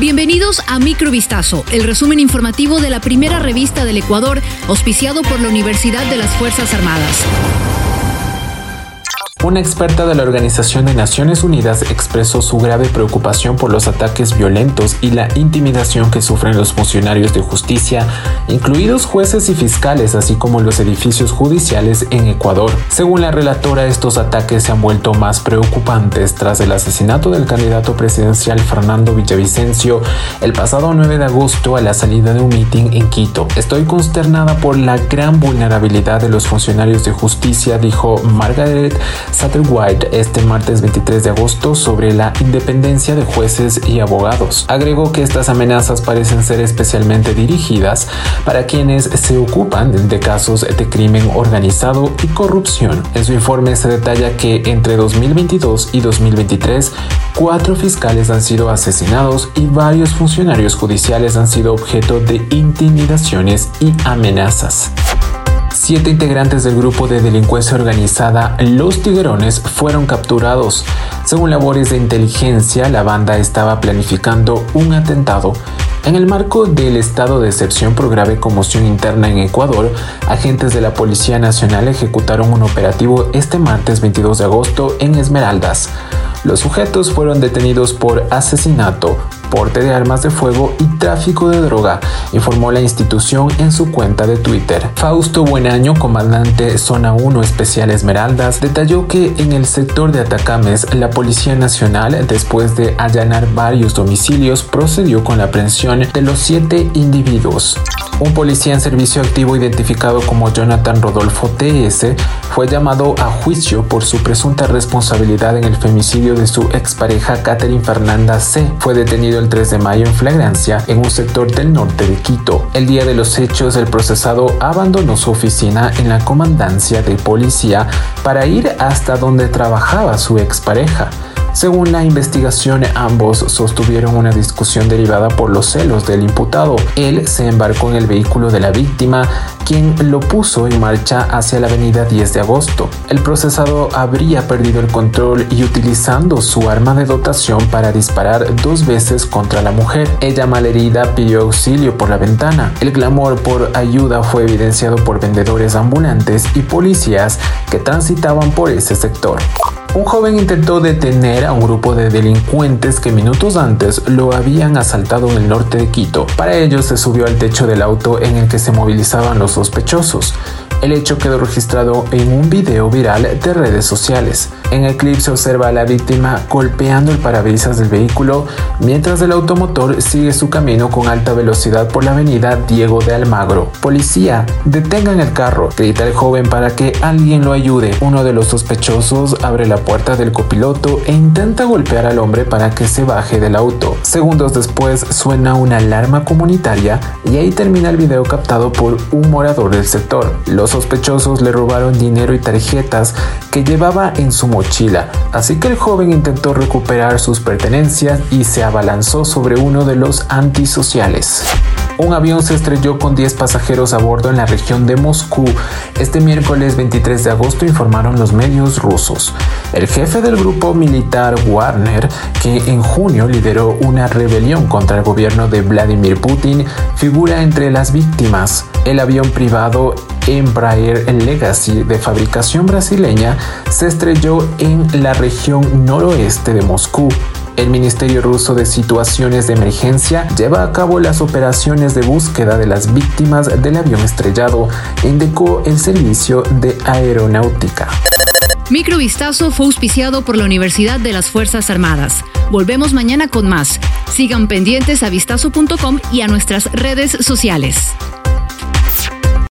Bienvenidos a Microvistazo, el resumen informativo de la primera revista del Ecuador, auspiciado por la Universidad de las Fuerzas Armadas. Una experta de la Organización de Naciones Unidas expresó su grave preocupación por los ataques violentos y la intimidación que sufren los funcionarios de justicia, incluidos jueces y fiscales, así como los edificios judiciales en Ecuador. Según la relatora, estos ataques se han vuelto más preocupantes tras el asesinato del candidato presidencial Fernando Villavicencio el pasado 9 de agosto a la salida de un mitin en Quito. Estoy consternada por la gran vulnerabilidad de los funcionarios de justicia, dijo Margaret Satterwhite este martes 23 de agosto sobre la independencia de jueces y abogados. Agregó que estas amenazas parecen ser especialmente dirigidas para quienes se ocupan de casos de crimen organizado y corrupción. En su informe se detalla que entre 2022 y 2023, cuatro fiscales han sido asesinados y varios funcionarios judiciales han sido objeto de intimidaciones y amenazas. Siete integrantes del grupo de delincuencia organizada Los Tiguerones fueron capturados. Según labores de inteligencia, la banda estaba planificando un atentado. En el marco del estado de excepción por grave conmoción interna en Ecuador, agentes de la Policía Nacional ejecutaron un operativo este martes 22 de agosto en Esmeraldas. Los sujetos fueron detenidos por asesinato, porte de armas de fuego y tráfico de droga, informó la institución en su cuenta de Twitter. Fausto Buenaño, comandante Zona 1 Especial Esmeraldas, detalló que en el sector de Atacames, la Policía Nacional, después de allanar varios domicilios, procedió con la aprehensión de los siete individuos. Un policía en servicio activo identificado como Jonathan Rodolfo TS fue llamado a juicio por su presunta responsabilidad en el femicidio de su expareja Catherine Fernanda C. Fue detenido el 3 de mayo en flagrancia en un sector del norte de Quito. El día de los hechos, el procesado abandonó su oficina en la comandancia de policía para ir hasta donde trabajaba su expareja. Según la investigación, ambos sostuvieron una discusión derivada por los celos del imputado. Él se embarcó en el vehículo de la víctima, quien lo puso en marcha hacia la avenida 10 de agosto. El procesado habría perdido el control y utilizando su arma de dotación para disparar dos veces contra la mujer. Ella malherida pidió auxilio por la ventana. El clamor por ayuda fue evidenciado por vendedores ambulantes y policías que transitaban por ese sector. Un joven intentó detener a un grupo de delincuentes que minutos antes lo habían asaltado en el norte de Quito. Para ello se subió al techo del auto en el que se movilizaban los sospechosos. El hecho quedó registrado en un video viral de redes sociales. En el clip se observa a la víctima golpeando el parabrisas del vehículo mientras el automotor sigue su camino con alta velocidad por la avenida Diego de Almagro. Policía, detengan el carro, grita el joven para que alguien lo ayude. Uno de los sospechosos abre la puerta del copiloto e intenta golpear al hombre para que se baje del auto. Segundos después suena una alarma comunitaria y ahí termina el video captado por un morador del sector. Los sospechosos le robaron dinero y tarjetas que llevaba en su mochila, así que el joven intentó recuperar sus pertenencias y se abalanzó sobre uno de los antisociales. Un avión se estrelló con 10 pasajeros a bordo en la región de Moscú. Este miércoles 23 de agosto informaron los medios rusos. El jefe del grupo militar Warner, que en junio lideró una rebelión contra el gobierno de Vladimir Putin, figura entre las víctimas. El avión privado Embraer Legacy de fabricación brasileña se estrelló en la región noroeste de Moscú. El Ministerio Ruso de Situaciones de Emergencia lleva a cabo las operaciones de búsqueda de las víctimas del avión estrellado, indicó el Servicio de Aeronáutica. Microvistazo fue auspiciado por la Universidad de las Fuerzas Armadas. Volvemos mañana con más. Sigan pendientes a vistazo.com y a nuestras redes sociales.